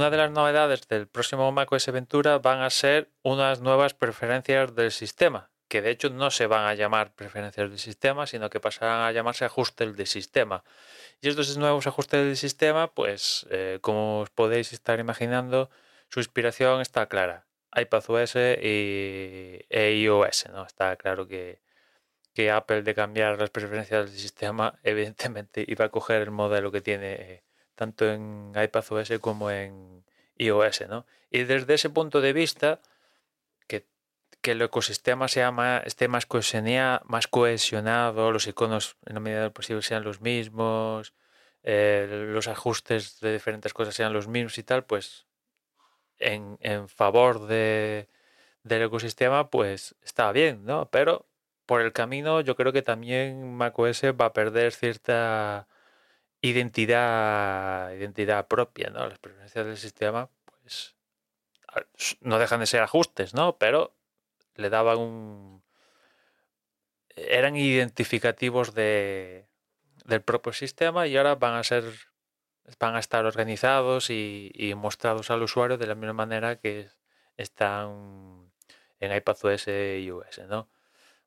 Una de las novedades del próximo macOS Ventura van a ser unas nuevas preferencias del sistema, que de hecho no se van a llamar preferencias del sistema, sino que pasarán a llamarse ajustes del sistema. Y estos nuevos ajustes del sistema, pues eh, como os podéis estar imaginando, su inspiración está clara. iPadOS y e iOS, ¿no? Está claro que, que Apple de cambiar las preferencias del sistema, evidentemente iba a coger el modelo que tiene eh, tanto en iPadOS como en iOS, ¿no? Y desde ese punto de vista, que, que el ecosistema sea más, esté más, cohesionado, más cohesionado, los iconos en la medida de lo posible sean los mismos, eh, los ajustes de diferentes cosas sean los mismos y tal, pues en, en favor de, del ecosistema, pues está bien, ¿no? Pero por el camino yo creo que también macOS va a perder cierta identidad, identidad propia, ¿no? Las preferencias del sistema, pues no dejan de ser ajustes, ¿no? Pero le daban un... eran identificativos de, del propio sistema y ahora van a ser van a estar organizados y, y mostrados al usuario de la misma manera que están en iPadOS y iOS, ¿no?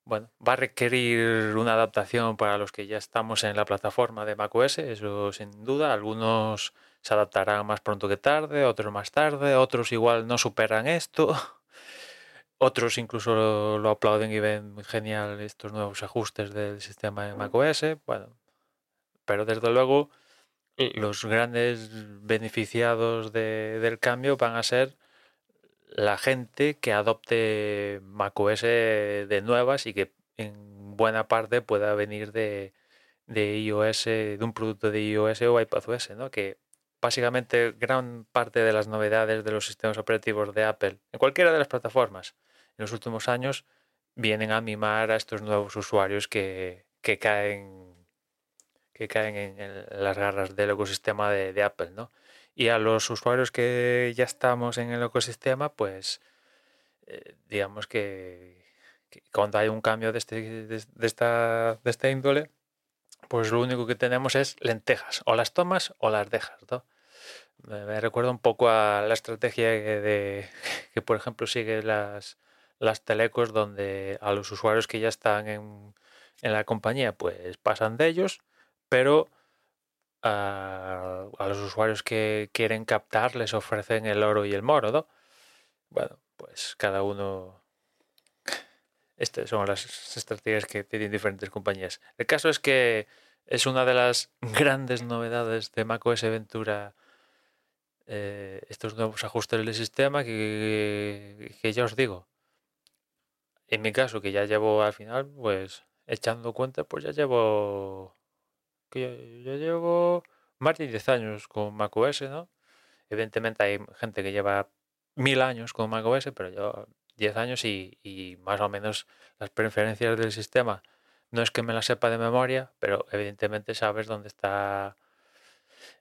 Bueno, va a requerir una adaptación para los que ya estamos en la plataforma de macOS, eso sin duda. Algunos se adaptarán más pronto que tarde, otros más tarde, otros igual no superan esto. Otros incluso lo, aplauden y ven genial estos nuevos ajustes del sistema de macOS. Bueno, pero desde luego los grandes beneficiados del cambio van a ser la gente que adopte macOS de nuevas y que en buena parte pueda venir de, de iOS, de un producto de iOS o iPadOS, ¿no? Que básicamente gran parte de las novedades de los sistemas operativos de Apple, en cualquiera de las plataformas, en los últimos años, vienen a mimar a estos nuevos usuarios que, que caen que caen en, las garras del ecosistema de, de Apple, ¿no? Y a los usuarios que ya estamos en el ecosistema, pues eh, digamos que, cuando hay un cambio de, este, de, esta, de esta índole, pues lo único que tenemos es lentejas, o las tomas o las dejas. ¿no? Me, recuerda un poco a la estrategia de, que, por ejemplo, sigue las, las telecos, donde a los usuarios que ya están en, en la compañía, pues pasan de ellos, pero a, los usuarios que quieren captar les ofrecen el oro y el moro, ¿no? Bueno, pues cada uno... Estas son las estrategias que tienen diferentes compañías. El caso es que es una de las grandes novedades de macOS Ventura eh, estos nuevos ajustes del sistema que, que ya os digo. En mi caso, que ya llevo al final, pues echando cuenta, pues ya llevo que yo, llevo más de 10 años con macOS, ¿no? evidentemente hay gente que lleva mil años con macOS, pero yo 10 años y, más o menos las preferencias del sistema no es que me las sepa de memoria, pero evidentemente sabes dónde está,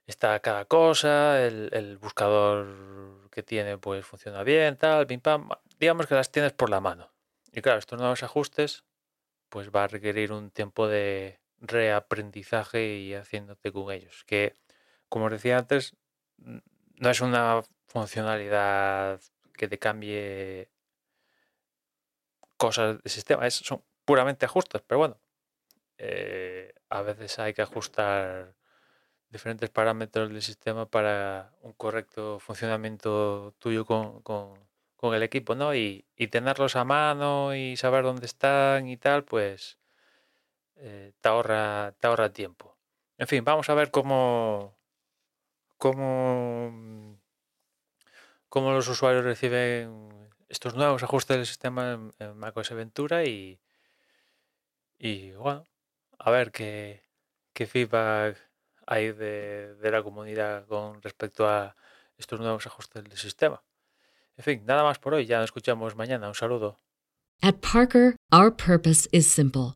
está cada cosa, el, buscador que tiene pues funciona bien, tal, pim pam, digamos que las tienes por la mano. Y claro, estos nuevos ajustes pues va a requerir un tiempo de reaprendizaje y haciéndote con ellos, que como os decía antes, no es una funcionalidad que te cambie cosas del sistema, es, son puramente ajustes, pero bueno, eh, a veces hay que ajustar diferentes parámetros del sistema para un correcto funcionamiento tuyo con, con, el equipo, ¿no? Y, y, tenerlos a mano y saber dónde están y tal, pues eh, te, ahorra, te ahorra tiempo. En fin, vamos a ver cómo, cómo, cómo los usuarios reciben estos nuevos ajustes del sistema en, macOS Ventura y, y bueno, a ver qué, qué feedback hay de, de, la comunidad con respecto a estos nuevos ajustes del sistema. En fin, nada más por hoy, ya nos escuchamos mañana. Un saludo. At Parker, simple.